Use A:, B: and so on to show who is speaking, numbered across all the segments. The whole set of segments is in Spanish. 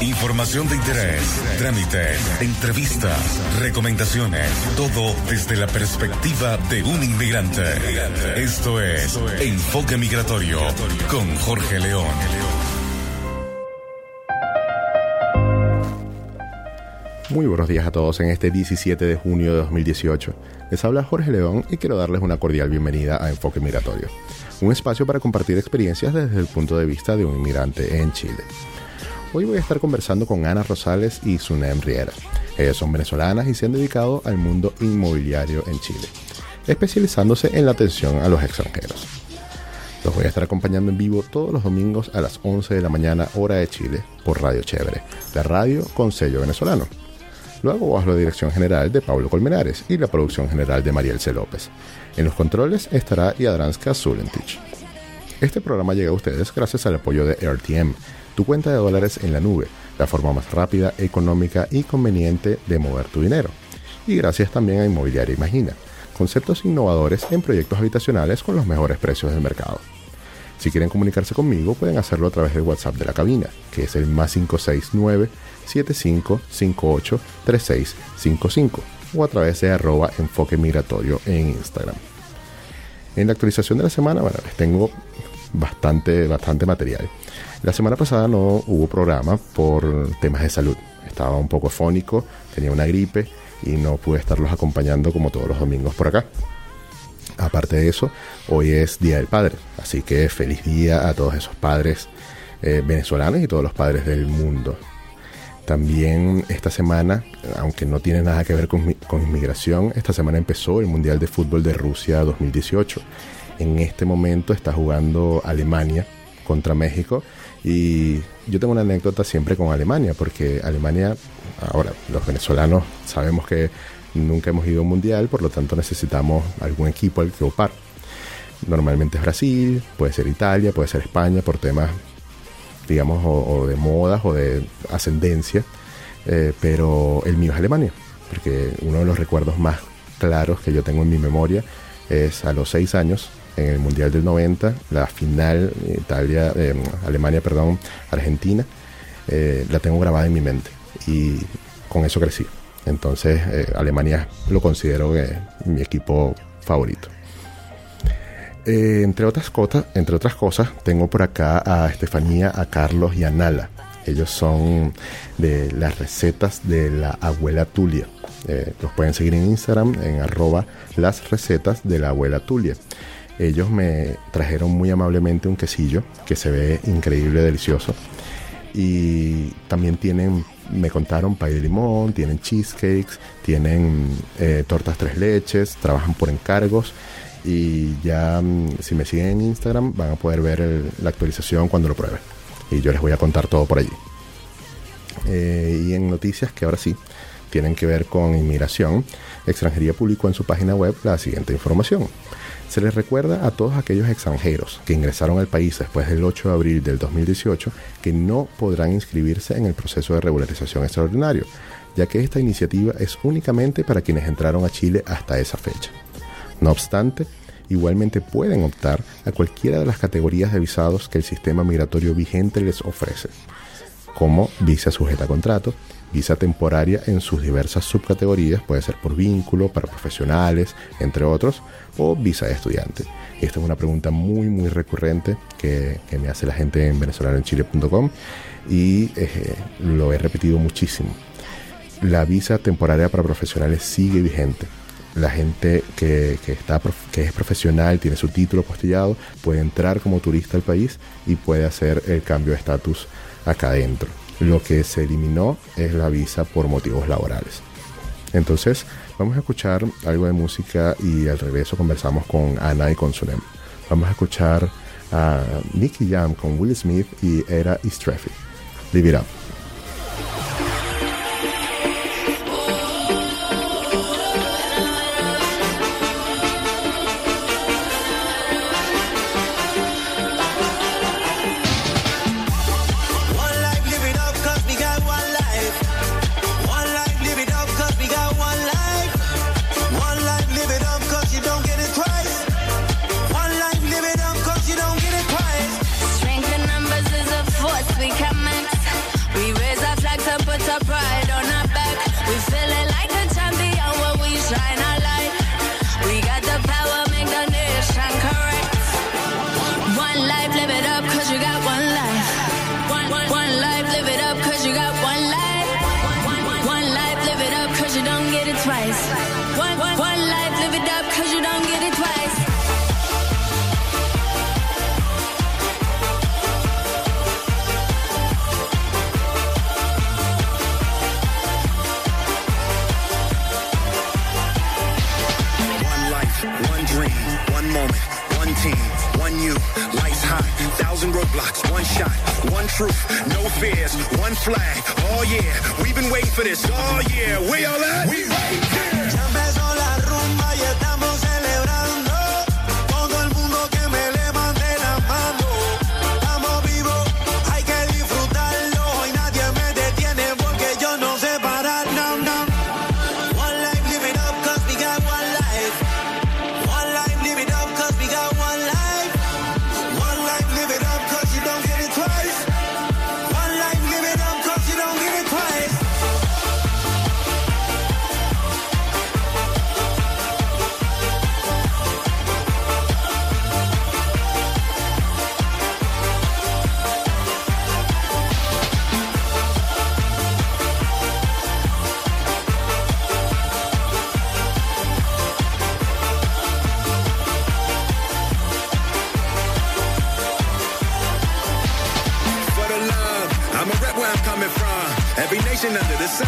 A: Información de interés, trámites, entrevistas, recomendaciones, todo desde la perspectiva de un inmigrante. Esto es Enfoque Migratorio con Jorge León.
B: Muy buenos días a todos en este 17 de junio de 2018. Les habla Jorge León y quiero darles una cordial bienvenida a Enfoque Migratorio, un espacio para compartir experiencias desde el punto de vista de un inmigrante en Chile. Hoy voy a estar conversando con Ana Rosales y Sunem Riera. Ellas son venezolanas y se han dedicado al mundo inmobiliario en Chile, especializándose en la atención a los extranjeros. Los voy a estar acompañando en vivo todos los domingos a las 11 de la mañana hora de Chile por Radio Chévere, la radio con sello venezolano. Luego bajo la dirección general de Pablo Colmenares y la producción general de Mariel C. López. En los controles estará Yadranska Zulentich. Este programa llega a ustedes gracias al apoyo de RTM, tu cuenta de dólares en la nube, la forma más rápida, económica y conveniente de mover tu dinero. Y gracias también a Inmobiliaria Imagina, conceptos innovadores en proyectos habitacionales con los mejores precios del mercado. Si quieren comunicarse conmigo, pueden hacerlo a través del WhatsApp de la cabina, que es el más 569 7558 3655 o a través de arroba enfoque migratorio en Instagram. En la actualización de la semana, bueno, les tengo bastante, bastante material. La semana pasada no hubo programa por temas de salud. Estaba un poco fónico, tenía una gripe y no pude estarlos acompañando como todos los domingos por acá. Aparte de eso, hoy es Día del Padre, así que feliz día a todos esos padres eh, venezolanos y todos los padres del mundo. También esta semana, aunque no tiene nada que ver con, con, inmigración, esta semana empezó el Mundial de Fútbol de Rusia 2018. En este momento está jugando Alemania contra México y yo tengo una anécdota siempre con Alemania, porque Alemania, ahora los venezolanos sabemos que nunca hemos ido a un mundial, por lo tanto necesitamos algún equipo al que opar. Normalmente es Brasil, puede ser Italia, puede ser España, por temas, digamos, o, de modas o de ascendencia, eh, pero el mío es Alemania, porque uno de los recuerdos más claros que yo tengo en mi memoria es a los seis años en el Mundial del 90, la final Italia, eh, Alemania, perdón, Argentina, eh, la tengo grabada en mi mente y con eso crecí. Entonces eh, Alemania lo considero mi equipo favorito. entre, otras cosas, entre otras cosas, tengo por acá a Estefanía, a Carlos y a Nala. Ellos son de las recetas de la abuela Tulia. los pueden seguir en Instagram en arroba las recetas de la abuela Tulia. Ellos me trajeron muy amablemente un quesillo que se ve increíble, delicioso. Y también tienen, me contaron pay de limón, tienen cheesecakes, tienen eh, tortas tres leches, trabajan por encargos. Y ya, mm, si me siguen en Instagram, van a poder ver la actualización cuando lo prueben. Y yo les voy a contar todo por allí. Eh, y en noticias que ahora sí tienen que ver con inmigración, Extranjería publicó en su página web la siguiente información. Se les recuerda a todos aquellos extranjeros que ingresaron al país después del 8 de abril del 2018 que no podrán inscribirse en el proceso de regularización extraordinario, ya que esta iniciativa es únicamente para quienes entraron a Chile hasta esa fecha. No obstante, igualmente pueden optar a cualquiera de las categorías de visados que el sistema migratorio vigente les ofrece, como visa sujeta a contrato, visa temporaria en sus diversas subcategorías, puede ser por vínculo, para profesionales, entre otros, o visa de estudiante. Esta es una pregunta muy, muy recurrente que, me hace la gente en venezolanoenchile.com y eh, lo he repetido muchísimo. La visa temporaria para profesionales sigue vigente. La gente que, que es profesional, tiene su título postillado, puede entrar como turista al país y puede hacer el cambio de estatus acá adentro. Lo que se eliminó es la visa por motivos laborales. Entonces, vamos a escuchar algo de música y al regreso conversamos con Ana y con Sunem. Vamos a escuchar a Nicky Jam con Will Smith y Era Istrefi. Live it up.
C: Roadblocks, one shot, one truth, no fears, one flag. Oh yeah, we've been waiting for this. Oh yeah, we all at? We right here. Every nation under the sun,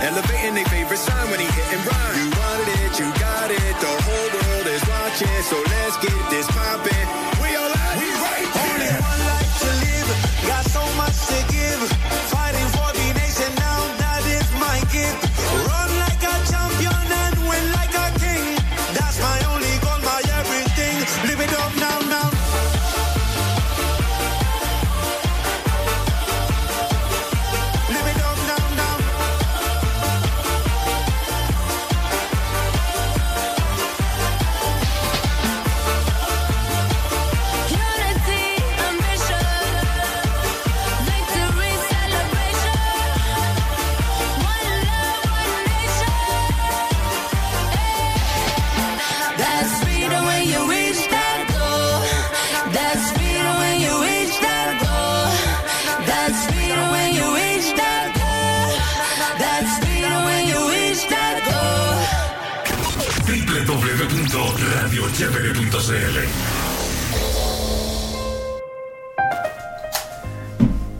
C: elevating their favorite sign when he hit and run. You wanted it, you got it, the whole world is watching, so let's get this poppin'.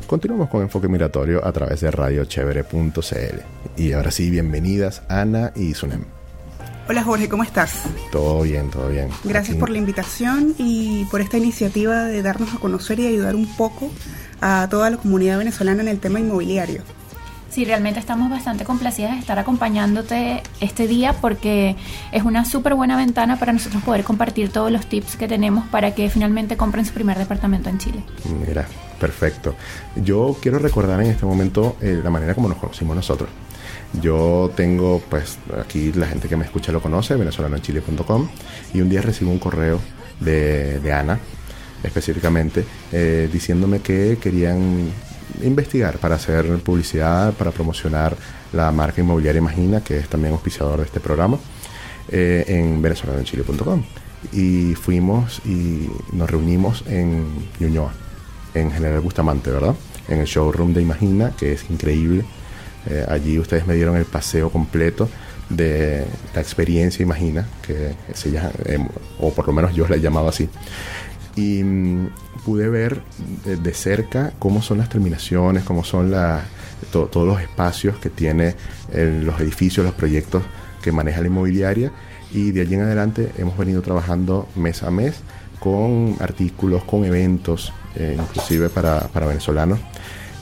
B: Continuamos con Enfoque Migratorio a través de radiochevere.cl. Y ahora sí, bienvenidas Ana y Sunem.
D: Hola Jorge, ¿cómo estás?
B: Todo bien, todo bien.
D: Gracias por la invitación y por esta iniciativa de darnos a conocer y ayudar un poco a toda la comunidad venezolana en el tema inmobiliario.
E: Sí, realmente estamos bastante complacidas de estar acompañándote este día porque es una súper buena ventana para nosotros poder compartir todos los tips que tenemos para que finalmente compren su primer departamento en Chile.
B: Mira, perfecto. Yo quiero recordar en este momento eh, la manera como nos conocimos nosotros. Yo tengo, pues, aquí la gente que me escucha lo conoce, venezolanoenchile.com, y un día recibo un correo de, de Ana, específicamente, eh, diciéndome que querían investigar para hacer publicidad, para promocionar la marca inmobiliaria Imagina, que es también auspiciador de este programa, eh, en venezolanoenchile.com. Y fuimos y nos reunimos en Ñuñoa, en General Bustamante, ¿verdad? En el showroom de Imagina, que es increíble. Eh, allí ustedes me dieron el paseo completo de la experiencia Imagina, que se llama, eh, o por lo menos yo la he llamado así y mm, pude ver de, cerca cómo son las terminaciones, cómo son todos los espacios que tiene los edificios, los proyectos que maneja la inmobiliaria. Y de allí en adelante hemos venido trabajando mes a mes con artículos, con eventos, eh, inclusive para, venezolanos,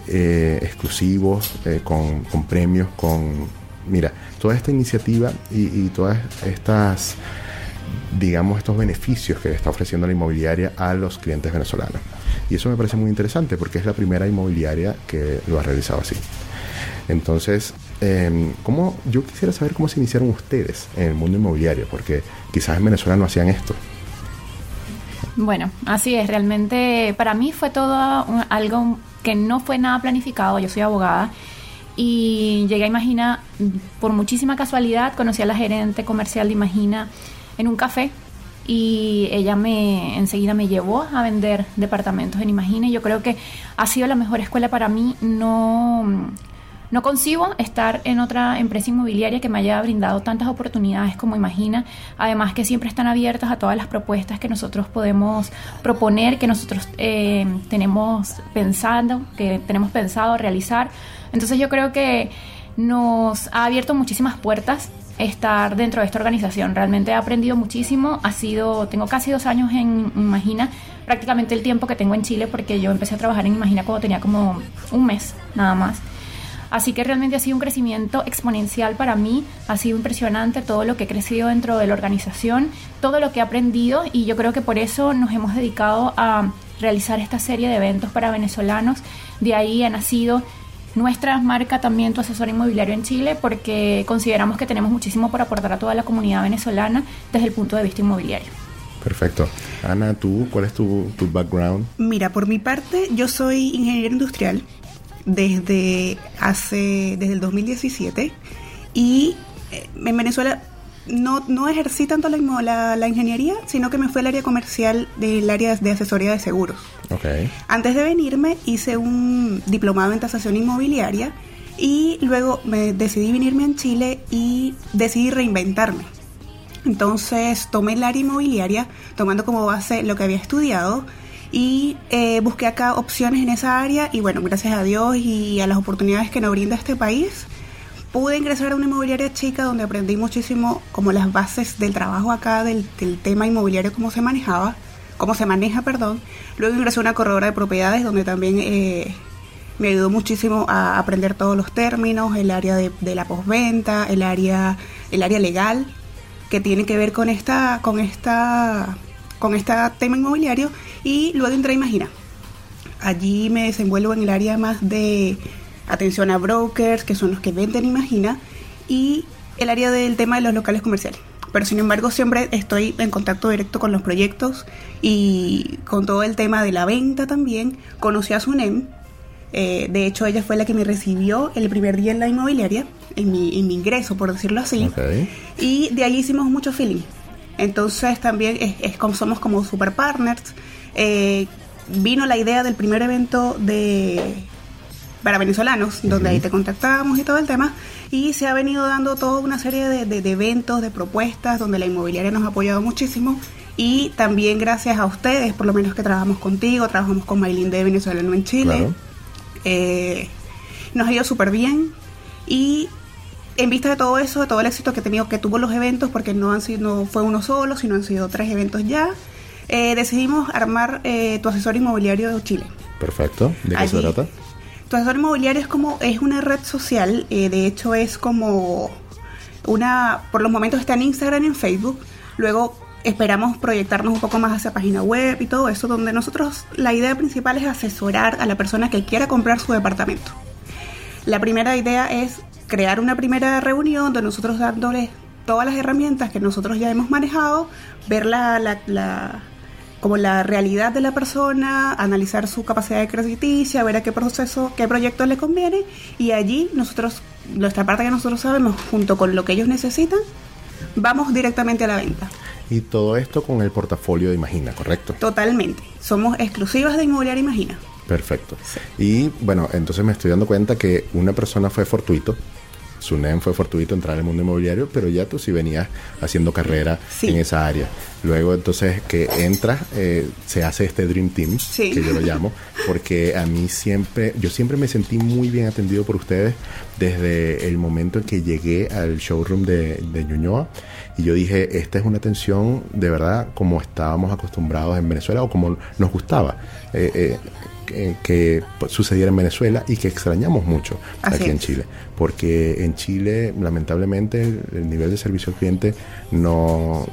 B: eh, exclusivos, eh, con, premios, con, mira, toda esta iniciativa y todas estas digamos, estos beneficios que le está ofreciendo la inmobiliaria a los clientes venezolanos. Y eso me parece muy interesante porque es la primera inmobiliaria que lo ha realizado así. Entonces, eh, ¿cómo, yo quisiera saber cómo se iniciaron ustedes en el mundo inmobiliario, porque quizás en Venezuela no hacían esto.
E: Bueno, así es, realmente para mí fue todo algo que no fue nada planificado, yo soy abogada y llegué a Imagina por muchísima casualidad, conocí a la gerente comercial de Imagina en un café y ella me enseguida me llevó a vender departamentos en Imagina y yo creo que ha sido la mejor escuela para mí. No no concibo estar en otra empresa inmobiliaria que me haya brindado tantas oportunidades como Imagina, además que siempre están abiertas a todas las propuestas que nosotros podemos proponer, que nosotros eh, tenemos pensado, que tenemos pensado realizar. Entonces yo creo que nos ha abierto muchísimas puertas estar dentro de esta organización. Realmente he aprendido muchísimo. Ha sido, tengo casi dos años en Imagina, prácticamente el tiempo que tengo en Chile, porque yo empecé a trabajar en Imagina cuando tenía como un mes nada más. Así que realmente ha sido un crecimiento exponencial para mí, ha sido impresionante todo lo que he crecido dentro de la organización, todo lo que he aprendido y yo creo que por eso nos hemos dedicado a realizar esta serie de eventos para venezolanos. De ahí ha nacido nuestra marca también Tu Asesor Inmobiliario en Chile porque consideramos que tenemos muchísimo por aportar a toda la comunidad venezolana desde el punto de vista inmobiliario.
B: Perfecto. Ana, ¿tú cuál es tu, tu background?
D: Mira, por mi parte, yo soy ingeniero industrial desde hace desde el 2017 y eh, en Venezuela no, no ejercí tanto la, la, ingeniería, sino que me fui al área comercial del área de asesoría de seguros.
B: Okay.
D: Antes de venirme hice un diplomado en tasación inmobiliaria y luego me decidí venirme en Chile y decidí reinventarme. Entonces tomé el área inmobiliaria tomando como base lo que había estudiado y eh, busqué acá opciones en esa área y bueno, gracias a Dios y a las oportunidades que nos brinda este país, pude ingresar a una inmobiliaria chica donde aprendí muchísimo como las bases del trabajo acá, del, tema inmobiliario, cómo se manejaba, cómo se maneja, perdón. Luego ingresé a una corredora de propiedades donde también eh, me ayudó muchísimo a aprender todos los términos, el área de, la postventa, el área, el área legal que tiene que ver con esta, con esta, con este tema inmobiliario y luego entré a Imagina. Allí me desenvuelvo en el área más de atención a brokers, que son los que venden Imagina, y el área del tema de los locales comerciales. Pero sin embargo siempre estoy en contacto directo con los proyectos y con todo el tema de la venta también. Conocí a Sunem, eh, de hecho ella fue la que me recibió el primer día en la inmobiliaria, en mi, ingreso por decirlo así. Y de allí hicimos mucho feeling. Entonces también es, como, somos como super partners eh, vino la idea del primer evento de para venezolanos, donde ahí te contactábamos y todo el tema, y se ha venido dando toda una serie de, eventos, de propuestas, donde la inmobiliaria nos ha apoyado muchísimo, y también gracias a ustedes, por lo menos que trabajamos contigo, trabajamos con Maylin de Venezolano en Chile, eh, nos ha ido súper bien, y en vista de todo eso, de todo el éxito que, tenido, que tuvo los eventos, porque no, han sido, no fue uno solo, sino han sido tres eventos ya, eh, decidimos armar eh, tu asesor inmobiliario de Chile.
B: Perfecto. ¿De qué se trata?
D: Tu asesor inmobiliario es como es una red social, eh, de hecho es como una, por los momentos está en Instagram y en Facebook, luego esperamos proyectarnos un poco más hacia página web y todo eso, donde nosotros la idea principal es asesorar a la persona que quiera comprar su departamento. La primera idea es crear una primera reunión donde nosotros dándoles todas las herramientas que nosotros ya hemos manejado, ver la, la como la realidad de la persona, analizar su capacidad de crediticia, ver a qué proceso, qué proyecto le conviene y allí nosotros, nuestra parte que nosotros sabemos, junto con lo que ellos necesitan, vamos directamente a la venta.
B: Y todo esto con el portafolio de Imagina, ¿correcto?
D: Totalmente. Somos exclusivas de Inmobiliaria Imagina.
B: Perfecto. Y bueno, entonces me estoy dando cuenta que una persona fue fortuito, Sunem fue fortuito entrar al mundo inmobiliario, pero ya tú sí venías haciendo carrera en esa área. Luego entonces que entras, eh, se hace este Dream Team, que yo lo llamo, porque a mí siempre, yo siempre me sentí muy bien atendido por ustedes desde el momento en que llegué al showroom de, de Ñuñoa y yo dije, esta es una atención de verdad como estábamos acostumbrados en Venezuela o como nos gustaba. Eh, eh, que, sucediera en Venezuela y que extrañamos mucho aquí en Chile. Porque en Chile, lamentablemente, el nivel de servicio al cliente no,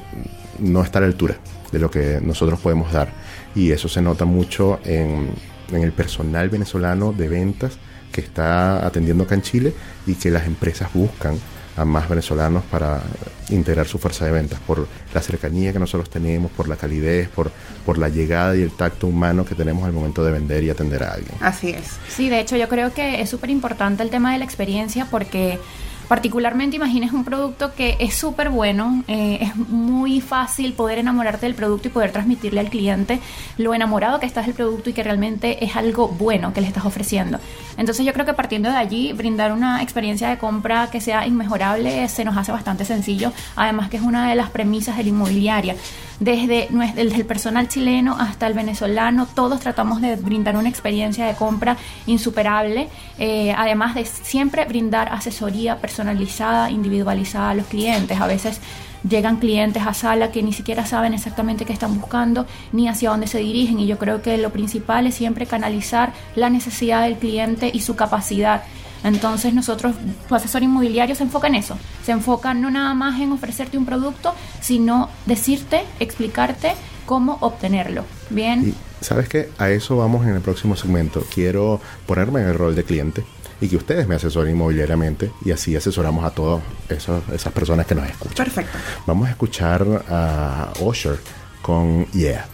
B: no está a la altura de lo que nosotros podemos dar. Y eso se nota mucho en, en el personal venezolano de ventas que está atendiendo acá en Chile y que las empresas buscan a más venezolanos para integrar su fuerza de ventas, por la cercanía que nosotros tenemos, por la calidez, por, por la llegada y el tacto humano que tenemos al momento de vender y atender a alguien.
D: Así es.
E: Sí, de hecho yo creo que es súper importante el tema de la experiencia porque particularmente imagines un producto que es súper bueno, eh, es muy fácil poder enamorarte del producto y poder transmitirle al cliente lo enamorado que estás del producto y que realmente es algo bueno que le estás ofreciendo. Entonces yo creo que partiendo de allí, brindar una experiencia de compra que sea inmejorable se nos hace bastante sencillo, además que es una de las premisas de la inmobiliaria. Desde, desde el personal chileno hasta el venezolano, todos tratamos de brindar una experiencia de compra insuperable, eh, además de siempre brindar asesoría personalizada, individualizada a los clientes. A veces llegan clientes a sala que ni siquiera saben exactamente qué están buscando ni hacia dónde se dirigen y yo creo que lo principal es siempre canalizar la necesidad del cliente y su capacidad. Entonces nosotros, tu asesor inmobiliario se enfoca en eso, se enfoca no nada más en ofrecerte un producto, sino decirte, explicarte cómo obtenerlo. Bien.
B: Y sabes que a eso vamos en el próximo segmento. Quiero ponerme en el rol de cliente y que ustedes me asesoren inmobiliariamente y así asesoramos a todas esas personas que nos escuchan.
D: Perfecto.
B: Vamos a escuchar a Osher con Yeah.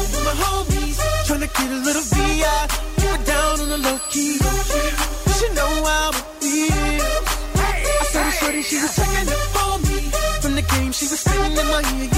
F: With my homies, trying to get a little VI. Keep it down on the low key. She know how it feels. I saw the shorty, she was checking it for me. From the game, she was screaming in my ear.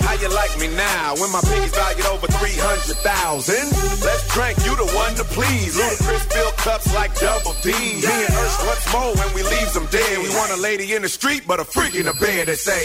G: How you like me now when my piggy's valued over 300,000? Let's drink, you the one to please. Ludacris fill cups like double D. Me and Ursh once more when we leaves them dead. We want a lady in the street, but a freak in the bed that say,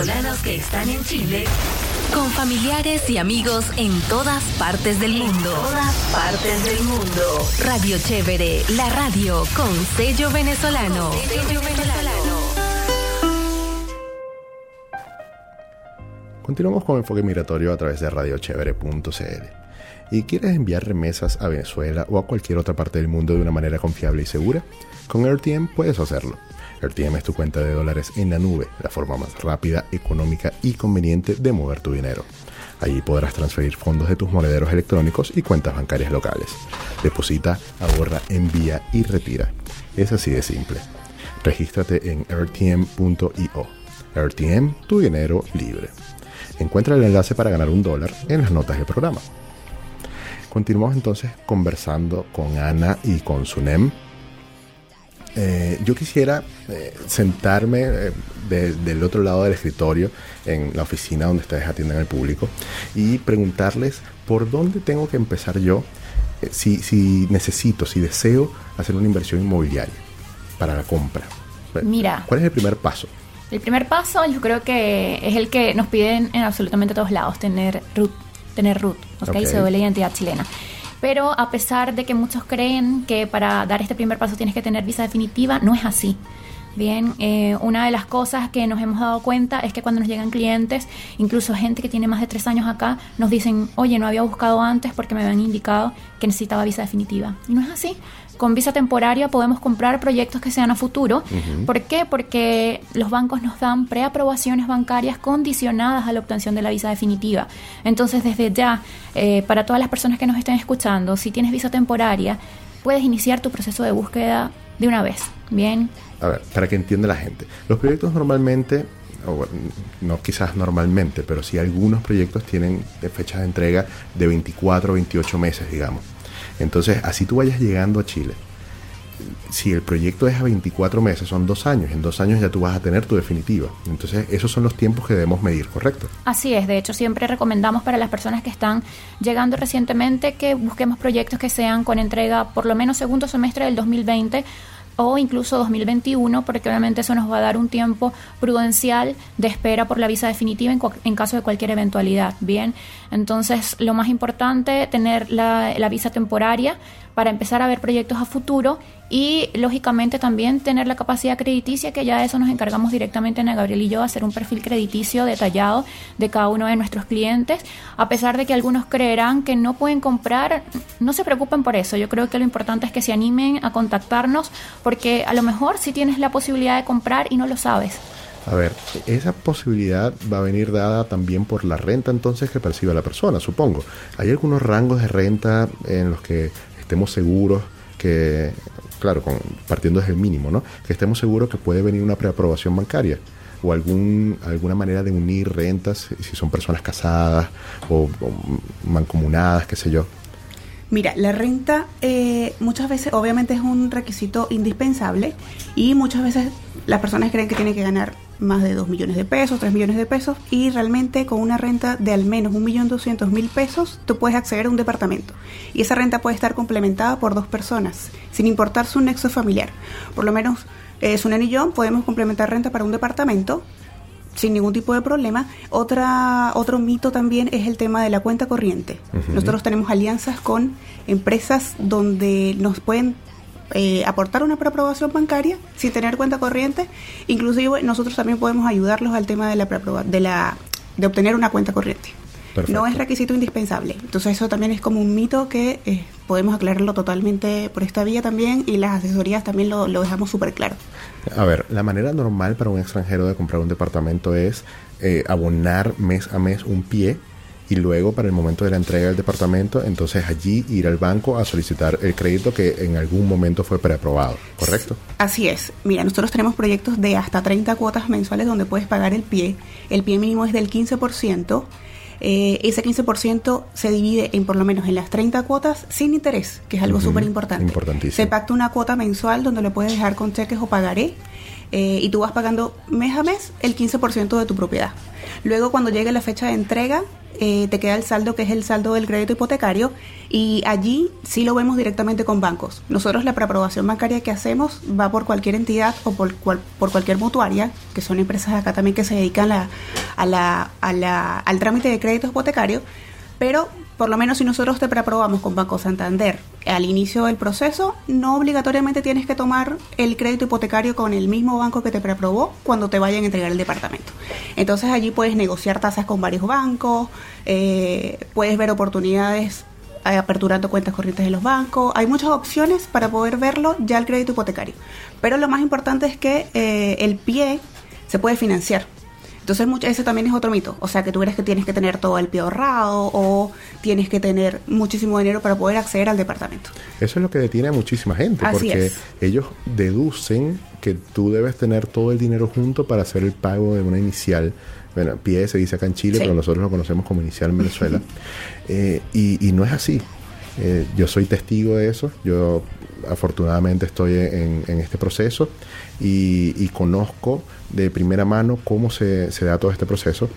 H: Venezolanos que están en Chile con familiares y amigos en todas partes del mundo. todas partes del mundo. Radio Chévere, la radio con sello venezolano. Sello venezolano.
B: Continuamos con Enfoque Migratorio a través de radiochevere.cl. ¿Y quieres enviar remesas a Venezuela o a cualquier otra parte del mundo de una manera confiable y segura? Con RTM puedes hacerlo. RTM es tu cuenta de dólares en la nube, la forma más rápida, económica y conveniente de mover tu dinero. Allí podrás transferir fondos de tus monederos electrónicos y cuentas bancarias locales. Deposita, ahorra, envía y retira. Es así de simple. Regístrate en rtm.io. RTM, tu dinero libre. Encuentra el enlace para ganar un dólar en las notas del programa. Continuamos entonces conversando con Ana y con Sunem. Eh, yo quisiera eh, sentarme eh, de- del otro lado del escritorio, en la oficina donde ustedes atienden al público, y preguntarles por dónde tengo que empezar yo, eh, si, si necesito, si deseo hacer una inversión inmobiliaria para la compra.
E: Mira.
B: ¿Cuál es el primer paso?
E: El primer paso yo creo que es el que nos piden en absolutamente todos lados, tener root, tener root, ¿ok?
B: Ok.
E: Se la identidad chilena. Pero a pesar de que muchos creen que para dar este primer paso tienes que tener visa definitiva, no es así. Bien, eh, una de las cosas que nos hemos dado cuenta es que cuando nos llegan clientes, incluso gente que tiene más de tres años acá, nos dicen, oye, no había buscado antes porque me habían indicado que necesitaba visa definitiva. Y no es así. Con visa temporaria podemos comprar proyectos que sean a futuro. ¿Por qué? Porque los bancos nos dan preaprobaciones bancarias condicionadas a la obtención de la visa definitiva. Entonces, desde ya, eh, para todas las personas que nos estén escuchando, si tienes visa temporaria, puedes iniciar tu proceso de búsqueda de una vez. Bien,
B: A ver, para que entienda la gente. Los proyectos normalmente, o no quizás normalmente, pero sí algunos proyectos tienen fechas de entrega de 24 o 28 meses, digamos. Entonces, así tú vayas llegando a Chile. Si el proyecto es a 24 meses, son dos años. En dos años ya tú vas a tener tu definitiva. Entonces, esos son los tiempos que debemos medir, ¿correcto?
E: Así es, de hecho siempre recomendamos para las personas que están llegando recientemente que busquemos proyectos que sean con entrega por lo menos segundo semestre del 2020 o incluso 2021, porque obviamente eso nos va a dar un tiempo prudencial de espera por la visa definitiva en, caso de cualquier eventualidad. Bien, entonces lo más importante, tener la, la visa temporaria para empezar a ver proyectos a futuro y lógicamente también tener la capacidad crediticia, que ya de eso nos encargamos directamente Ana Gabriel y yo, hacer un perfil crediticio detallado de cada uno de nuestros clientes. A pesar de que algunos creerán que no pueden comprar, no se preocupen por eso. Yo creo que lo importante es que se animen a contactarnos, porque a lo mejor sí tienes la posibilidad de comprar y no lo sabes.
B: A ver, esa posibilidad va a venir dada también por la renta entonces que percibe la persona, supongo. Hay algunos rangos de renta en los que estemos seguros que, claro, partiendo desde el mínimo, ¿no? Que estemos seguros que puede venir una preaprobación bancaria o algún, alguna manera de unir rentas, si son personas casadas o, o mancomunadas, qué sé yo.
D: Mira, la renta eh, muchas veces obviamente es un requisito indispensable y muchas veces las personas creen que tienen que ganar más de 2 millones de pesos, 3 millones de pesos y realmente con una renta de al menos 1.200.000 pesos tú puedes acceder a un departamento y esa renta puede estar complementada por dos personas sin importar su nexo familiar. Por lo menos eh, Sunan y yo podemos complementar renta para un departamento sin ningún tipo de problema. Otra, otro mito también es el tema de la cuenta corriente. Nosotros tenemos alianzas con empresas donde nos pueden eh, aportar una preaprobación bancaria sin tener cuenta corriente. Inclusive nosotros también podemos ayudarlos al tema de la de la de obtener una cuenta corriente.
B: Perfecto.
D: No es requisito indispensable. Entonces eso también es como un mito que eh, podemos aclararlo totalmente por esta vía también y las asesorías también lo, lo dejamos súper claro.
B: A ver, la manera normal para un extranjero de comprar un departamento es eh, abonar mes a mes un pie y luego para el momento de la entrega del departamento, entonces allí ir al banco a solicitar el crédito que en algún momento fue preaprobado, ¿correcto?
D: Así es. Mira, nosotros tenemos proyectos de hasta 30 cuotas mensuales donde puedes pagar el pie. El pie mínimo es del 15%. Eh, ese 15% se divide en por lo menos en las 30 cuotas sin interés, que es algo
B: Ujú,
D: súper importante.
B: importantísimo.
D: Se pacta una cuota mensual donde lo puedes dejar con cheques o pagaré eh, y tú vas pagando mes a mes el 15% de tu propiedad. Luego cuando llegue la fecha de entrega, eh, te queda el saldo que es el saldo del crédito hipotecario y allí sí lo vemos directamente con bancos. Nosotros la preaprobación bancaria que hacemos va por cualquier entidad o por, cual- por cualquier mutuaria, que son empresas acá también que se dedican la- a la- a la- al trámite de crédito hipotecario, pero por lo menos si nosotros te preaprobamos con Banco Santander al inicio del proceso, no obligatoriamente tienes que tomar el crédito hipotecario con el mismo banco que te preaprobó cuando te vayan a entregar el departamento. Entonces allí puedes negociar tasas con varios bancos, eh, puedes ver oportunidades eh, aperturando cuentas corrientes de los bancos. Hay muchas opciones para poder verlo ya el crédito hipotecario. Pero lo más importante es que eh, el pie se puede financiar. Entonces, mucho- ese también es otro mito. O sea, que tú crees que tienes que tener todo el pie ahorrado o tienes que tener muchísimo dinero para poder acceder al departamento.
B: Eso es lo que detiene a muchísima gente,
D: Así
B: porque
D: es.
B: ellos deducen que tú debes tener todo el dinero junto para hacer el pago de una inicial. Bueno, PIE se dice acá en Chile,
D: Sí.
B: pero nosotros lo conocemos como inicial en Venezuela. Eh, y, y no es así. Eh, yo soy testigo de eso. Yo afortunadamente estoy en, este proceso y, y conozco de primera mano cómo se, se da todo este proceso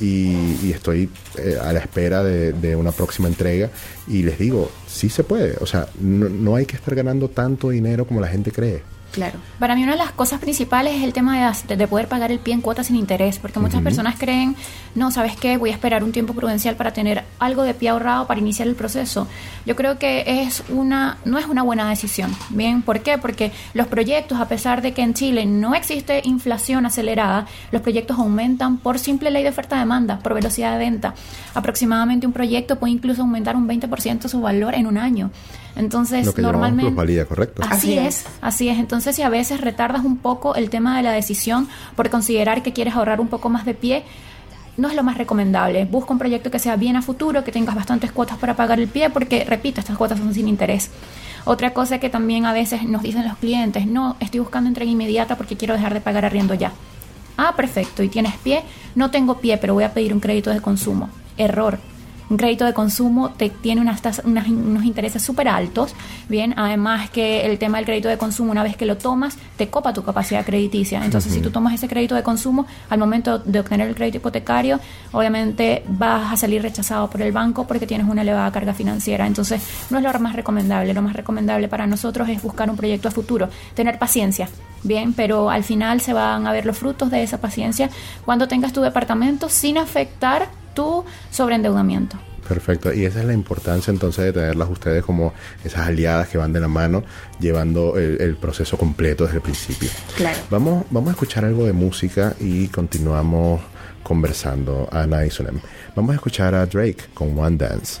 B: y, y estoy eh, a la espera de, de una próxima entrega y les digo, sí se puede, o sea, no, no hay que estar ganando tanto dinero como la gente cree.
D: Claro.
E: Para mí una de las cosas principales es el tema de, poder pagar el pie en cuotas sin interés, porque muchas personas creen, no, ¿sabes qué? Voy a esperar un tiempo prudencial para tener algo de pie ahorrado para iniciar el proceso. Yo creo que es una, no es una buena decisión. Bien, ¿por qué? Porque los proyectos, a pesar de que en Chile no existe inflación acelerada, los proyectos aumentan por simple ley de oferta-demanda, por velocidad de venta. Aproximadamente un proyecto puede incluso aumentar un 20% su valor en un año. Entonces,
B: Lo que llamamos
E: normalmente...
B: plusvalía, ¿correcto?
E: Así
D: Así
E: es,
D: es.
E: así es. Entonces, si a veces retardas un poco el tema de la decisión por considerar que quieres ahorrar un poco más de pie, no es lo más recomendable. Busca un proyecto que sea bien a futuro, que tengas bastantes cuotas para pagar el pie, porque, repito, estas cuotas son sin interés. Otra cosa que también a veces nos dicen los clientes, no, estoy buscando entrega inmediata porque quiero dejar de pagar arriendo ya. Ah, perfecto, y tienes pie, no tengo pie, pero voy a pedir un crédito de consumo. Error. Un crédito de consumo te tiene unas tasas- unas- unos intereses súper altos, bien, además que el tema del crédito de consumo, una vez que lo tomas, te copa tu capacidad crediticia. Entonces, si tú tomas ese crédito de consumo, al momento de obtener el crédito hipotecario, obviamente vas a salir rechazado por el banco porque tienes una elevada carga financiera. Entonces, no es lo más recomendable. Lo más recomendable para nosotros es buscar un proyecto a futuro, tener paciencia, bien, pero al final se van a ver los frutos de esa paciencia cuando tengas tu departamento sin afectar tu sobreendeudamiento.
B: Perfecto, y esa es la importancia entonces de tenerlas ustedes como esas aliadas que van de la mano llevando el, el proceso completo desde el principio.
D: Claro.
B: Vamos, vamos a escuchar algo de música y continuamos conversando, Ana y Sunem. Vamos a escuchar a Drake con One Dance.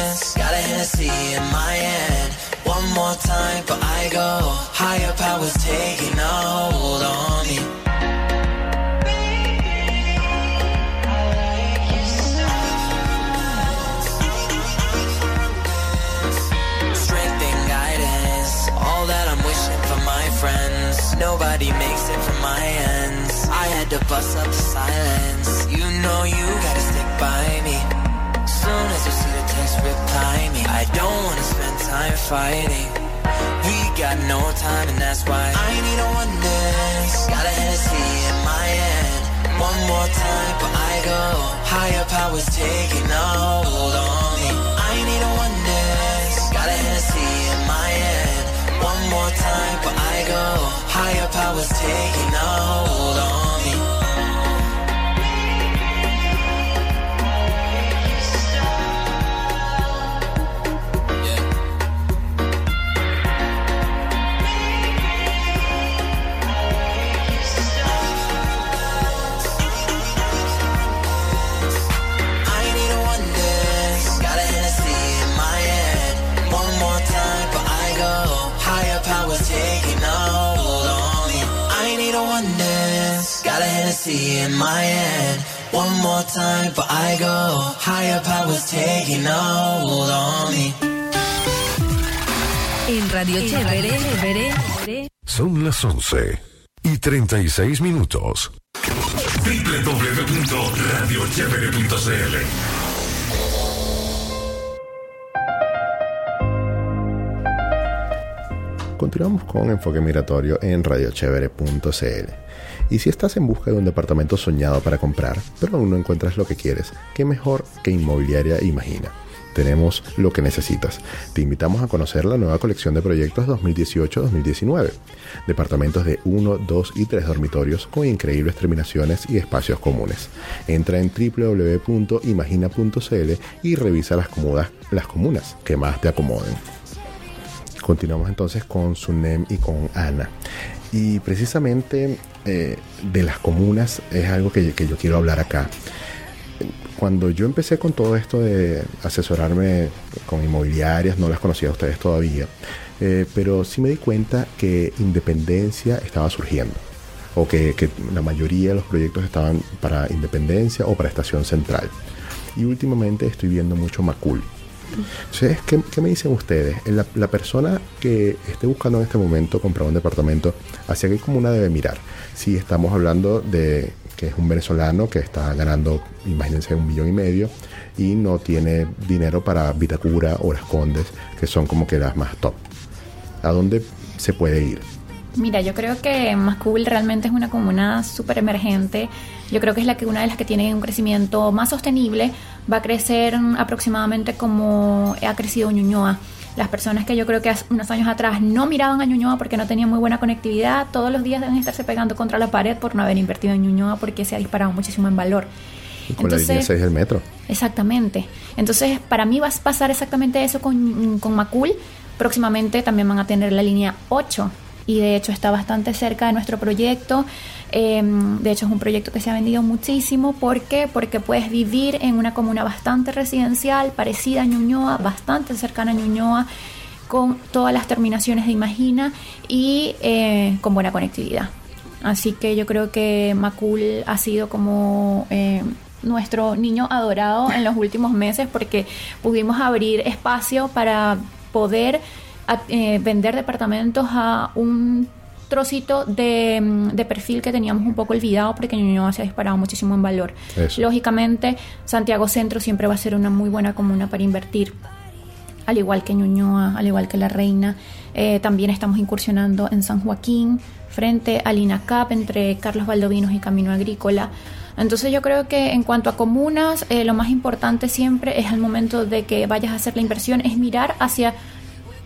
I: Got a Hennessy in my hand. One more time before I go. Higher powers taking a hold on me. strength and guidance. All that I'm wishing for my friends. Nobody makes it from my ends. I had to bust up the silence. You know you gotta stick by me. Soon as you see text, reply me. I don't wanna spend time fighting. We got no time, and that's why I need a one dance. Got a Hennessy in my hand. One more time, but I go. Higher powers taking a hold on me. I need a one dance. Got a Hennessy in my hand. One more time, but I go. Higher power's taking in my. One more time, I go. Higher powers taking a hold on me.
H: En Radio Chévere,
J: Son las 11 y 36 minutos.
A: www.radiochevere.cl
B: Continuamos con Enfoque Migratorio en radiochevere.cl. Y si estás en busca de un departamento soñado para comprar, pero aún no encuentras lo que quieres, qué mejor que Inmobiliaria Imagina. Tenemos lo que necesitas. Te invitamos a conocer la nueva colección de proyectos 2018-2019. Departamentos de 1, 2 y 3 dormitorios con increíbles terminaciones y espacios comunes. Entra en www.imagina.cl y revisa las, comodas- las comunas que más te acomoden. Continuamos entonces con Sunem y con Ana. Y precisamente eh, de las comunas es algo que, yo quiero hablar acá. Cuando yo empecé con todo esto de asesorarme con inmobiliarias, no las conocía a ustedes todavía, eh, pero sí me di cuenta que Independencia estaba surgiendo, o que, que la mayoría de los proyectos estaban para Independencia o para Estación Central. Y últimamente estoy viendo mucho Macul. Entonces, ¿qué, me dicen ustedes? La, la persona que esté buscando en este momento comprar un departamento, ¿hacia qué comuna debe mirar? Si estamos hablando de que es un venezolano que está ganando, imagínense, un millón y medio y no tiene dinero para Vitacura o Las Condes, que son como que las más top. ¿A dónde se puede ir?
E: Mira, yo creo que Macul realmente es una comuna súper emergente. Yo creo que es la que una de las que tiene un crecimiento más sostenible. Va a crecer aproximadamente como ha crecido Ñuñoa. Las personas que yo creo que hace unos años atrás no miraban a Ñuñoa porque no tenía muy buena conectividad, todos los días deben estarse pegando contra la pared por no haber invertido en Ñuñoa porque se ha disparado muchísimo en valor.
B: Y con la línea 6 del metro.
E: Exactamente. Entonces, para mí va a pasar exactamente eso con, con Macul. Próximamente también van a tener la línea 8 y de hecho está bastante cerca de nuestro proyecto. Eh, de hecho es un proyecto que se ha vendido muchísimo. ¿Por qué? Porque puedes vivir en una comuna bastante residencial, parecida a Ñuñoa, bastante cercana a Ñuñoa, con todas las terminaciones de Imagina y eh, con buena conectividad. Así que yo creo que Macul ha sido como eh, nuestro niño adorado en los últimos meses porque pudimos abrir espacio para poder a- eh, vender departamentos a un trocito de, mm, de perfil que teníamos un poco olvidado porque Ñuñoa se ha disparado muchísimo en valor.
B: Eso.
E: Lógicamente, Santiago Centro siempre va a ser una muy buena comuna para invertir al igual que Ñuñoa, al igual que La Reina. Eh, también estamos incursionando en San Joaquín, frente al INACAP, entre Carlos Valdovinos y Camino Agrícola. Entonces yo creo que en cuanto a comunas, eh, lo más importante siempre es al momento de que vayas a hacer la inversión, es mirar hacia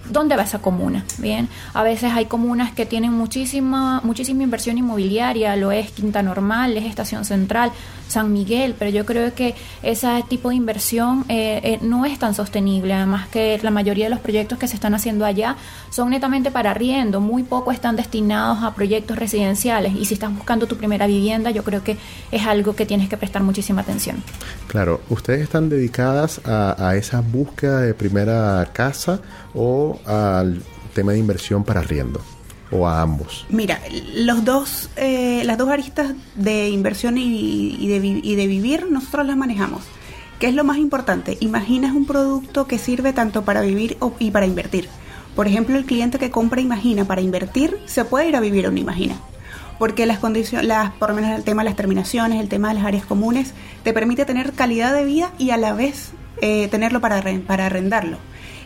E: dónde va esa comuna. Bien, a veces hay comunas que tienen muchísima, muchísima inversión inmobiliaria, lo es Quinta Normal, es Estación Central, San Miguel, pero yo creo que ese tipo de inversión eh, eh, no es tan sostenible. Además que la mayoría de los proyectos que se están haciendo allá son netamente para arriendo, muy poco están destinados a proyectos residenciales. Y si estás buscando tu primera vivienda, yo creo que es algo que tienes que prestar muchísima atención.
B: Claro, ¿ustedes están dedicadas a, a esa búsqueda de primera casa o al tema de inversión para arriendo? ¿O a ambos?
D: Mira, los dos, eh, las dos aristas de inversión y, de, y de vivir, nosotros las manejamos. ¿Qué es lo más importante? Imagina es un producto que sirve tanto para vivir y para invertir. Por ejemplo, el cliente que compra Imagina para invertir se puede ir a vivir a una Imagina. Porque las condiciones, las, por lo menos el tema de las terminaciones, el tema de las áreas comunes, te permite tener calidad de vida y a la vez eh, tenerlo para, para arrendarlo.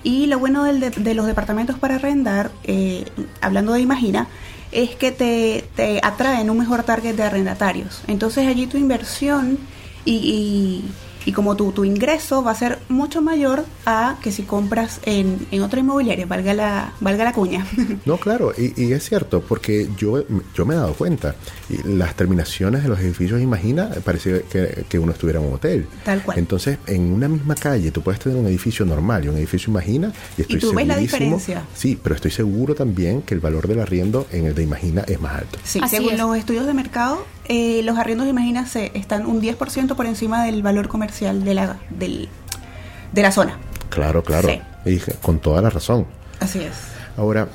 D: Y lo bueno del de, los departamentos para arrendar, eh, hablando de Imagina, es que te, te atraen un mejor target de arrendatarios. Entonces allí tu inversión y, y- Y como tu, tu ingreso va a ser mucho mayor a que si compras en, en otra inmobiliaria, valga la, valga la cuña.
B: No, claro, y, y es cierto, porque yo, yo me he dado cuenta. Y las terminaciones de los edificios, imagina, parece que, que uno estuviera en un hotel.
D: Tal cual.
B: Entonces, en una misma calle, tú puedes tener un edificio normal y un edificio Imagina, y estoy
D: tú ves la diferencia.
B: Sí, pero estoy seguro también que el valor del arriendo en el de Imagina es más alto.
D: Sí,
E: Así
D: según
E: es.
D: los estudios de mercado, eh, los arriendos de Imagina se están un 10% por encima del valor comercial de la, del, de la zona.
B: Claro, claro.
D: Sí.
B: Y dije, con toda la razón.
D: Así es.
B: Ahora,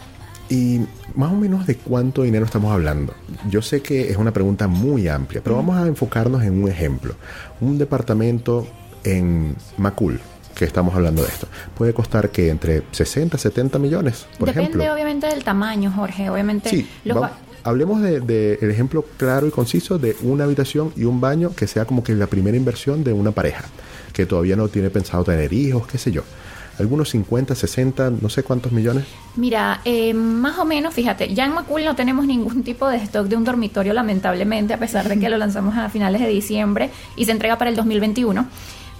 B: ¿y más o menos de cuánto dinero estamos hablando? Yo sé que es una pregunta muy amplia, pero vamos a enfocarnos en un ejemplo. Un departamento en Macul, que estamos hablando de esto, puede costar que entre 60 70 millones, por
E: Depende
B: ejemplo.
E: obviamente del tamaño, Jorge. Obviamente
B: Sí,
E: los
B: va-
E: ba-
B: hablemos del de, el ejemplo claro y conciso de una habitación y un baño que sea como que la primera inversión de una pareja, que todavía no tiene pensado tener hijos, qué sé yo. Algunos 50, 60, no sé cuántos millones.
E: Mira, eh, más o menos, fíjate, ya en Macul no tenemos ningún tipo de stock de un dormitorio, lamentablemente, a pesar de que lo lanzamos a finales de diciembre y se entrega para el 2021.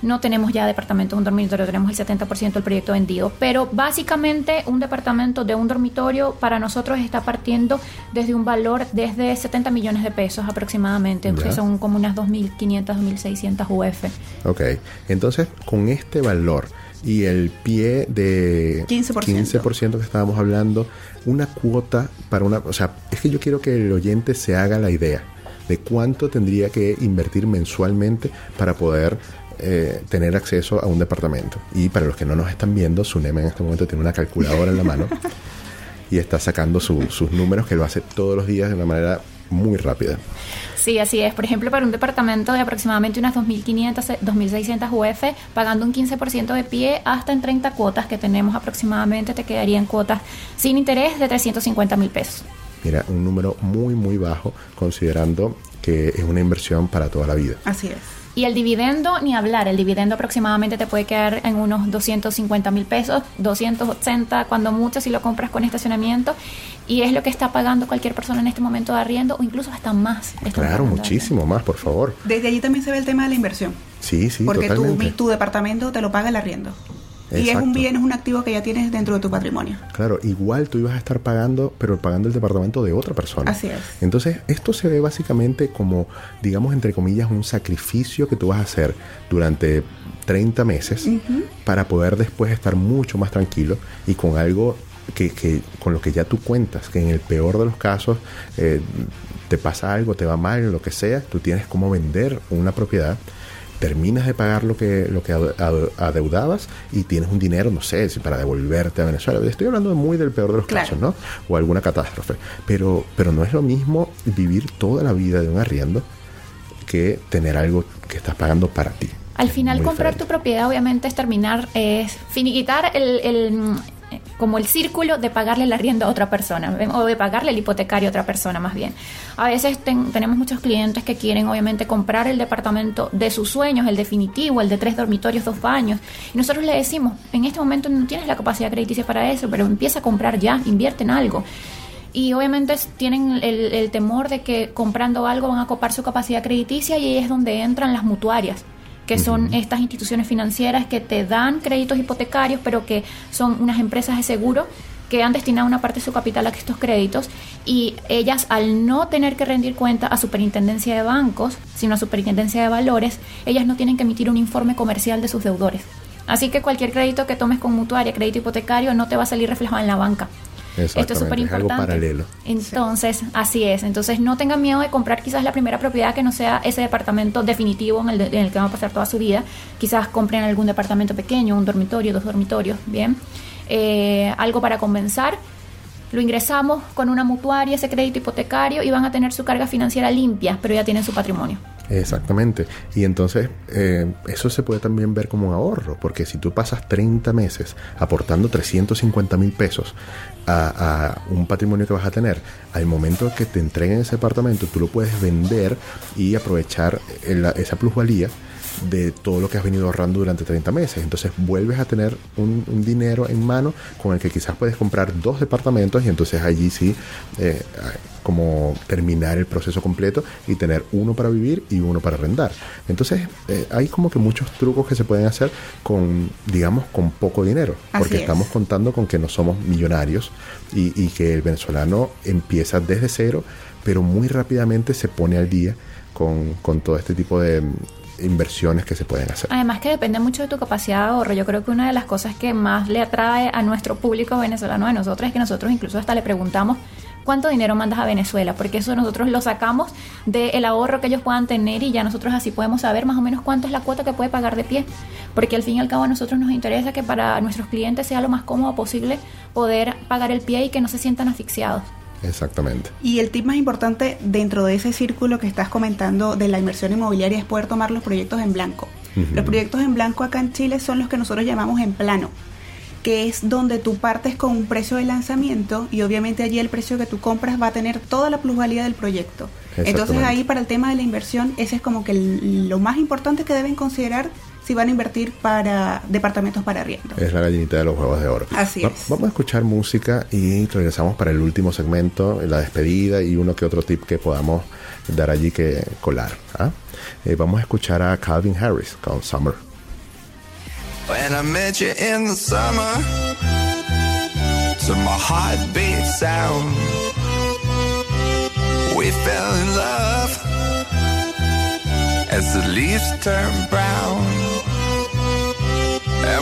E: No tenemos ya departamento de un dormitorio, tenemos el 70% del proyecto vendido. Pero básicamente un departamento de un dormitorio para nosotros está partiendo desde un valor desde 70 millones de pesos aproximadamente,
B: Ya.
E: que son como unas 2.500, 2.600 UF.
B: Ok, entonces con este valor y el pie de
D: 15%.
B: 15% que estábamos hablando, una cuota para una... O sea, es que yo quiero que el oyente se haga la idea de cuánto tendría que invertir mensualmente para poder eh, tener acceso a un departamento. Y para los que no nos están viendo, Sunema en este momento tiene una calculadora en la mano y está sacando su- sus números que lo hace todos los días de una manera muy rápida.
E: Sí, así es. Por ejemplo, para un departamento de aproximadamente unas 2.500, 2.600 UF, pagando un 15% de pie hasta en 30 cuotas que tenemos aproximadamente, te quedarían cuotas sin interés de 350 mil pesos.
B: Mira, un número muy, muy bajo considerando que es una inversión para toda la vida.
D: Así es.
E: Y el dividendo, ni hablar, el dividendo aproximadamente te puede quedar en unos 250 mil pesos, 280 cuando mucho si lo compras con estacionamiento, y es lo que está pagando cualquier persona en este momento de arriendo, o incluso hasta más.
B: Claro, muchísimo más, por favor.
D: Desde allí también se ve el tema de la inversión.
B: Sí, sí,
D: porque tu,
B: totalmente.
D: tu departamento te lo paga el arriendo. Y es un bien, es un activo que ya tienes dentro de tu patrimonio.
B: Claro, igual tú ibas a estar pagando, pero pagando el departamento de otra persona.
D: Así es.
B: Entonces, esto se ve básicamente como, digamos, entre comillas, un sacrificio que tú vas a hacer durante 30 meses para poder después estar mucho más tranquilo y con algo que, que- con lo que ya tú cuentas, que en el peor de los casos eh, te pasa algo, te va mal, lo que sea, tú tienes cómo vender una propiedad terminas de pagar lo que lo que ade- ade- adeudabas y tienes un dinero, no sé, para devolverte a Venezuela. Estoy hablando muy del peor de los
D: Claro.
B: casos, ¿no? O alguna catástrofe. Pero, pero no es lo mismo vivir toda la vida de un arriendo que tener algo que estás pagando para ti.
E: Al final comprar tu propiedad obviamente es terminar, es finiquitar el, el, como el círculo de pagarle el arriendo a otra persona ¿ven? o de pagarle el hipotecario a otra persona más bien. A veces ten- tenemos muchos clientes que quieren obviamente comprar el departamento de sus sueños, el definitivo, el de tres dormitorios, dos baños. Y nosotros le decimos, en este momento no tienes la capacidad crediticia para eso, pero empieza a comprar ya, invierte en algo. Y obviamente tienen el, el temor de que comprando algo van a copar su capacidad crediticia y ahí es donde entran las mutuarias que son estas instituciones financieras que te dan créditos hipotecarios, pero que son unas empresas de seguro que han destinado una parte de su capital a estos créditos y ellas al no tener que rendir cuenta a Superintendencia de Bancos, sino a Superintendencia de Valores, ellas no tienen que emitir un informe comercial de sus deudores. Así que cualquier crédito que tomes con mutuaria, crédito hipotecario, no te va a salir reflejado en la banca. Esto es súper importante.
B: paralelo.
E: Entonces, así es. Entonces, no tengan miedo de comprar quizás la primera propiedad que no sea ese departamento definitivo en el, de- en el que van a pasar toda su vida. Quizás compren algún departamento pequeño, un dormitorio, dos dormitorios, bien. Eh, algo para comenzar. Lo ingresamos con una mutuaria, ese crédito hipotecario, y van a tener su carga financiera limpia, pero ya tienen su patrimonio.
B: Exactamente. Y entonces eh, eso se puede también ver como un ahorro, porque si tú pasas 30 meses aportando 350 mil pesos a, un patrimonio que vas a tener, al momento que te entreguen ese apartamento, tú lo puedes vender y aprovechar esa plusvalía de todo lo que has venido ahorrando durante 30 meses. Entonces vuelves a tener un, un dinero en mano con el que quizás puedes comprar dos departamentos y entonces allí sí, eh, como terminar el proceso completo y tener uno para vivir y uno para arrendar. Entonces eh, hay como que muchos trucos que se pueden hacer con, digamos, con poco dinero,
D: Así
B: porque
D: es.
B: estamos contando con que no somos millonarios y, y que el venezolano empieza desde cero, pero muy rápidamente se pone al día con, con todo este tipo de inversiones que se pueden hacer.
E: Además que depende mucho de tu capacidad de ahorro. Yo creo que una de las cosas que más le atrae a nuestro público venezolano de nosotros es que nosotros incluso hasta le preguntamos cuánto dinero mandas a Venezuela, porque eso nosotros lo sacamos del ahorro que ellos puedan tener y ya nosotros así podemos saber más o menos cuánto es la cuota que puede pagar de pie, porque al fin y al cabo a nosotros nos interesa que para nuestros clientes sea lo más cómodo posible poder pagar el pie y que no se sientan asfixiados.
B: Exactamente.
D: Y el tip más importante dentro de ese círculo que estás comentando de la inversión inmobiliaria es poder tomar los proyectos en blanco. Los proyectos en blanco acá en Chile son los que nosotros llamamos en plano, que es donde tú partes con un precio de lanzamiento y obviamente allí el precio que tú compras va a tener toda la plusvalía del proyecto. Entonces ahí para el tema de la inversión, ese es como que lo más importante que deben considerar si van a invertir para departamentos para arriendo.
B: Es la gallinita de los huevos de oro.
D: Así
B: Va-
D: es.
B: Vamos a escuchar música y regresamos para el último segmento, la despedida y uno que otro tip que podamos dar allí que colar. ¿ah? Eh, vamos a escuchar a Calvin Harris con Summer.
K: When I met you in the summer, to my heartbeat sound, we fell in love as the leaves turn brown.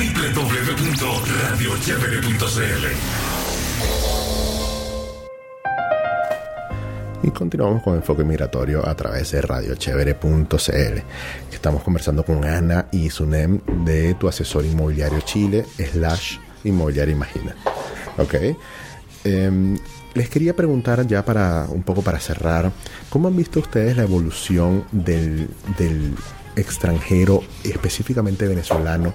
A: www.radiochevere.cl
B: Y continuamos con Enfoque Migratorio a través de radiochevere.cl. Estamos conversando con Ana y Sunem de tu asesor inmobiliario Chile, slash inmobiliario Imagina. Ok. Em, les quería preguntar ya para un poco para cerrar, ¿cómo han visto ustedes la evolución del, del extranjero, específicamente venezolano,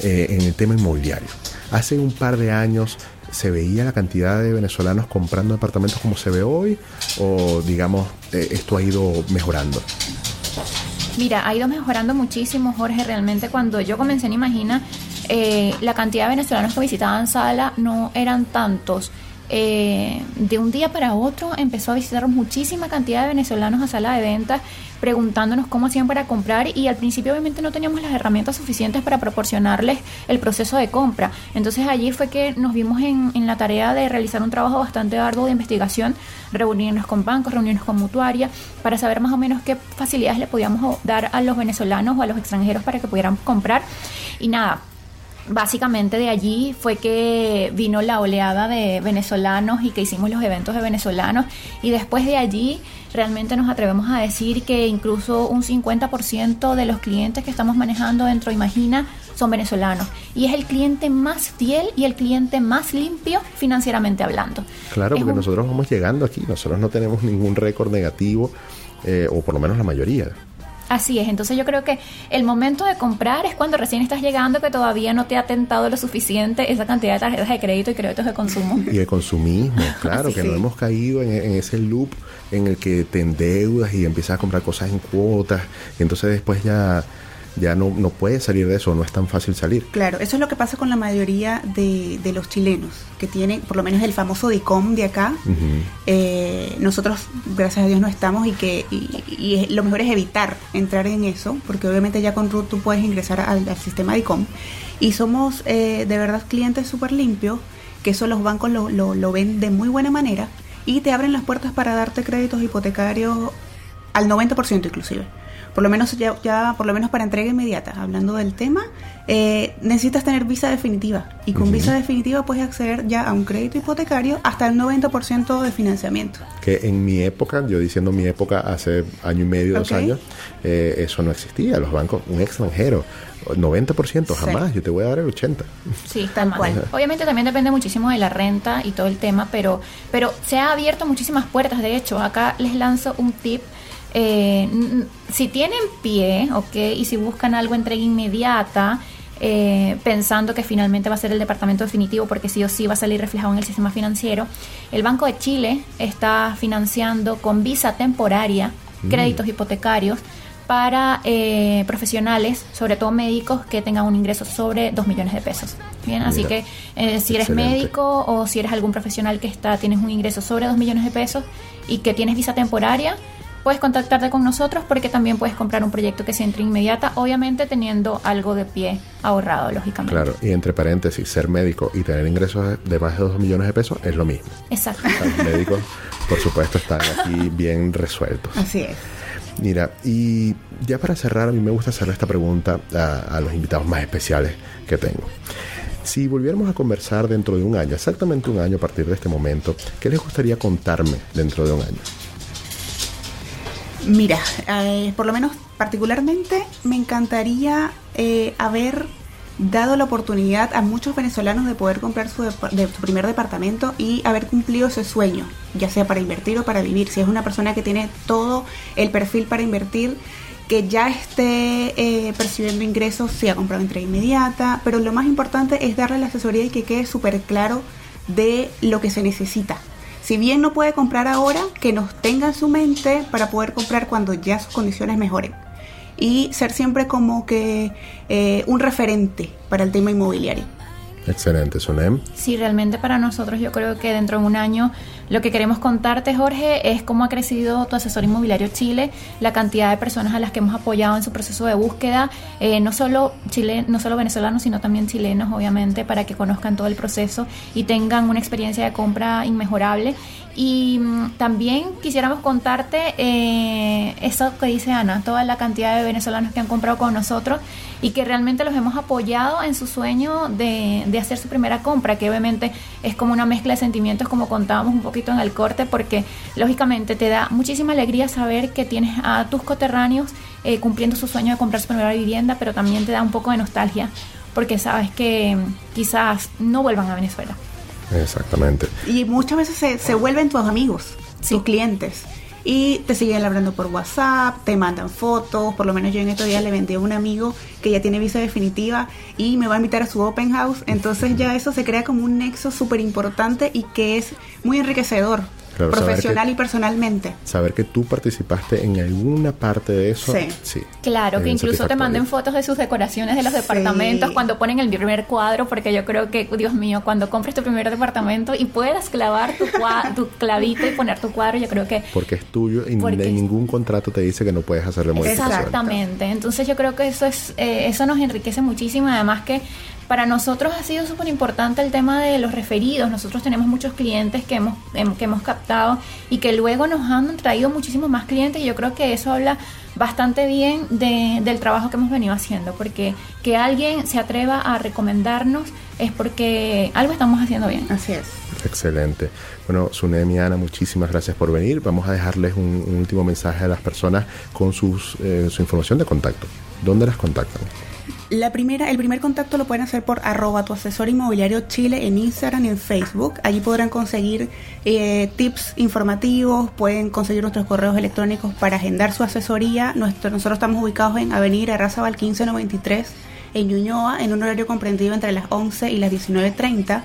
B: eh, en el tema inmobiliario? Hace un par de años se veía la cantidad de venezolanos comprando departamentos como se ve hoy o digamos eh, esto ha ido mejorando.
E: Mira, ha ido mejorando muchísimo, Jorge. Realmente cuando yo comencé en Imagina, eh, la cantidad de venezolanos que visitaban Sala no eran tantos. De un día para otro empezó a visitar muchísima cantidad de venezolanos a sala de ventas preguntándonos cómo hacían para comprar y al principio obviamente no teníamos las herramientas suficientes para proporcionarles el proceso de compra. Entonces allí fue que nos vimos en, la tarea de realizar un trabajo bastante arduo de investigación, reunirnos con bancos, reunirnos con mutuarias, para saber más o menos qué facilidades le podíamos dar a los venezolanos o a los extranjeros para que pudieran comprar. Y nada, Básicamente de allí fue que vino la oleada de venezolanos y que hicimos los eventos de venezolanos y después de allí realmente nos atrevemos a decir que incluso un 50% de los clientes que estamos manejando dentro de Imagina son venezolanos y es el cliente más fiel y el cliente más limpio financieramente hablando.
B: Claro,
E: Es
B: porque
E: un-
B: nosotros vamos llegando aquí, nosotros no tenemos ningún récord negativo, eh, o por lo menos la mayoría.
E: Así es, entonces yo creo que el momento de comprar es cuando recién estás llegando que todavía no te ha tentado lo suficiente esa cantidad de tarjetas de crédito y créditos de consumo.
B: Y el consumismo, claro, que no hemos caído en, en ese loop en el que te endeudas y empiezas a comprar cosas en cuotas, y entonces después ya, ya no, no puedes salir de eso, no es tan fácil salir.
D: Claro, eso es lo que pasa con la mayoría de, de los chilenos, que tienen por lo menos el famoso DICOM de acá. Eh, nosotros, gracias a Dios, no estamos y que y, y lo mejor es evitar entrar en eso, porque obviamente ya con RUT tú puedes ingresar al, al sistema DICOM. Y somos eh, de verdad clientes súper limpios, que eso los bancos lo, lo, lo ven de muy buena manera y te abren las puertas para darte créditos hipotecarios al 90% inclusive. Por lo menos ya, ya, por lo menos para entrega inmediata, hablando del tema, eh, necesitas tener visa definitiva. Y con
B: Ujú.
D: visa definitiva puedes acceder ya a un crédito hipotecario hasta el 90% de financiamiento.
B: Que en mi época, yo diciendo mi época hace año y medio, dos
D: Ok.
B: años, eh, eso no existía. Los bancos, un extranjero, 90% jamás, yo te voy a dar el 80%.
E: Sí, tal cual. Obviamente también depende muchísimo de la renta y todo el tema, pero, pero se ha abierto muchísimas puertas. De hecho, acá les lanzo un tip. Eh, si tienen pie, ok, y si buscan algo entrega inmediata, eh, pensando que finalmente va a ser el departamento definitivo, porque sí o sí va a salir reflejado en el sistema financiero, el Banco de Chile está financiando con visa temporaria
L: Mm.
E: créditos hipotecarios para eh, profesionales, sobre todo médicos, que tengan un ingreso sobre 2 millones de pesos. Bien, así
L: Mira,
E: que eh, si eres
L: excelente.
E: médico o si eres algún profesional que está tienes un ingreso sobre 2 millones de pesos y que tienes visa temporaria, puedes contactarte con nosotros porque también puedes comprar un proyecto que se entre inmediata, obviamente teniendo algo de pie ahorrado, lógicamente.
B: Claro, y entre paréntesis, ser médico y tener ingresos de más de 2 millones de pesos es lo mismo.
E: Exacto.
B: Los médicos, por supuesto, están aquí bien resueltos.
D: Así es.
B: Mira, y ya para cerrar, a mí me gusta hacerle esta pregunta a, a los invitados más especiales que tengo. Si volviéramos a conversar dentro de un año, exactamente un año a partir de este momento, ¿qué les gustaría contarme dentro de un año?
D: Mira, eh, por lo menos particularmente me encantaría eh, haber dado la oportunidad a muchos venezolanos de poder comprar su, primer departamento y haber cumplido ese sueño, ya sea para invertir o para vivir. Si es una persona que tiene todo el perfil para invertir, que ya esté eh, percibiendo ingresos, si ha comprado entrega inmediata, pero lo más importante es darle la asesoría y que quede súper claro de lo que se necesita. Si bien no puede comprar ahora, que nos tenga en su mente para poder comprar cuando ya sus condiciones mejoren. Y ser siempre como que eh, un referente para el tema inmobiliario.
B: Excelente, Sonem.
E: Sí, realmente para nosotros yo creo que dentro de un año lo que queremos contarte, Jorge, es cómo ha crecido tu asesor inmobiliario Chile, la cantidad de personas a las que hemos apoyado en su proceso de búsqueda, eh, no solo chile, no solo venezolanos, sino también chilenos, obviamente, para que conozcan todo el proceso y tengan una experiencia de compra inmejorable. Y mm, también quisiéramos contarte eh, eso que dice Ana, toda la cantidad de venezolanos que han comprado con nosotros y que realmente los hemos apoyado en su sueño de, de hacer su primera compra, que obviamente es como una mezcla de sentimientos, como contábamos un poquito en el corte, porque lógicamente te da muchísima alegría saber que tienes a tus coterráneos eh, cumpliendo su sueño de comprar su primera vivienda, pero también te da un poco de nostalgia, porque sabes que mm, quizás no vuelvan a Venezuela.
B: Exactamente.
D: Y muchas veces se, se vuelven tus amigos, tus clientes. Y te siguen hablando por WhatsApp, te mandan fotos. Por lo menos yo en estos días le vendí a un amigo que ya tiene visa definitiva y me va a invitar a su open house. Entonces ya eso se crea como un nexo súper importante y que es muy enriquecedor.
B: Claro,
D: profesional
B: que-
D: y personalmente.
B: Saber que tú participaste en alguna parte de eso.
D: Sí.
E: Claro,
B: es
E: que incluso te manden fotos de sus decoraciones de los departamentos cuando ponen el primer cuadro, porque yo creo que, Dios mío, cuando compres tu primer departamento y puedas clavar tu, tu clavito y poner tu cuadro, yo creo que
B: Porque es tuyo y
E: Porque
B: en ningún contrato te dice que no puedes hacerle modificaciones.
E: Exactamente. Entonces yo creo que eso es eh, eso nos enriquece muchísimo. Además que para nosotros ha sido súper importante el tema de los referidos. Nosotros tenemos muchos clientes que hemos em- que hemos captado y que luego nos han traído muchísimos más clientes. Y yo creo que eso habla bastante bien de- del trabajo que hemos venido haciendo, porque que alguien se atreva a recomendarnos es porque algo estamos haciendo bien.
D: Así es.
B: Excelente. Bueno, Sunemi y Ana, muchísimas gracias por venir. Vamos a dejarles un, un último mensaje a las personas con sus, eh, su información de contacto. ¿Dónde las contactan?
D: La primera, el primer contacto lo pueden hacer por arroba tu asesor inmobiliario Chile en Instagram y en Facebook. Allí podrán conseguir eh, tips informativos, pueden conseguir nuestros correos electrónicos para agendar su asesoría. Nuestro- nosotros estamos ubicados en Avenida Arrasabal 1593 en Ñuñoa, en un horario comprendido entre las 11 y las 19.30.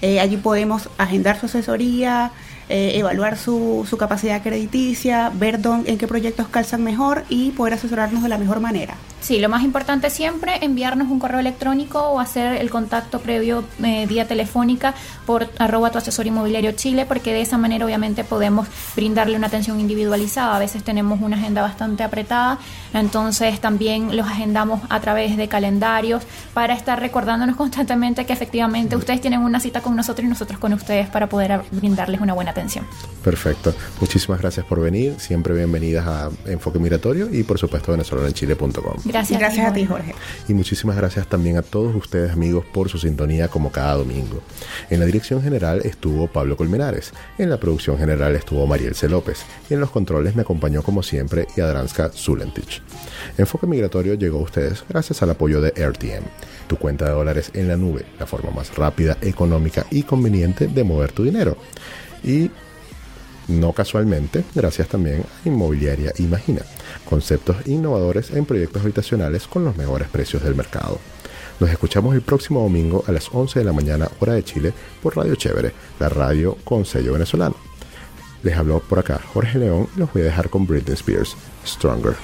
D: Eh, allí podemos agendar su asesoría, eh, evaluar su, su capacidad crediticia, ver dónde, en qué proyectos calzan mejor y poder asesorarnos de la mejor manera.
E: Sí, lo más importante siempre enviarnos un correo electrónico o hacer el contacto previo eh, vía telefónica por arroba tu asesor inmobiliario Chile, porque de esa manera obviamente podemos brindarle una atención individualizada. A veces tenemos una agenda bastante apretada, entonces también los agendamos a través de calendarios para estar recordándonos constantemente que efectivamente ustedes tienen una cita con nosotros y nosotros con ustedes para poder brindarles una buena atención.
B: Perfecto. Muchísimas gracias por venir. Siempre bienvenidas a Enfoque Migratorio y por supuesto venezolanoenchile.com.
E: Gracias,
D: Gracias a ti, Jorge.
B: Y muchísimas gracias también a todos ustedes amigos por su sintonía como cada domingo. En la dirección general estuvo Pablo Colmenares, en la producción general estuvo Mariel C. López y en los controles me acompañó como siempre Yadranska Zulentich. Enfoque Migratorio llegó a ustedes gracias al apoyo de RTM, tu cuenta de dólares en la nube, la forma más rápida, económica y conveniente de mover tu dinero. Y no casualmente, gracias también a Inmobiliaria Imagina, conceptos innovadores en proyectos habitacionales con los mejores precios del mercado. Nos escuchamos el próximo domingo a las 11 de la mañana hora de Chile por Radio Chévere, la radio con sello venezolano. Les habló por acá Jorge León y los voy a dejar con Britney Spears, Stronger.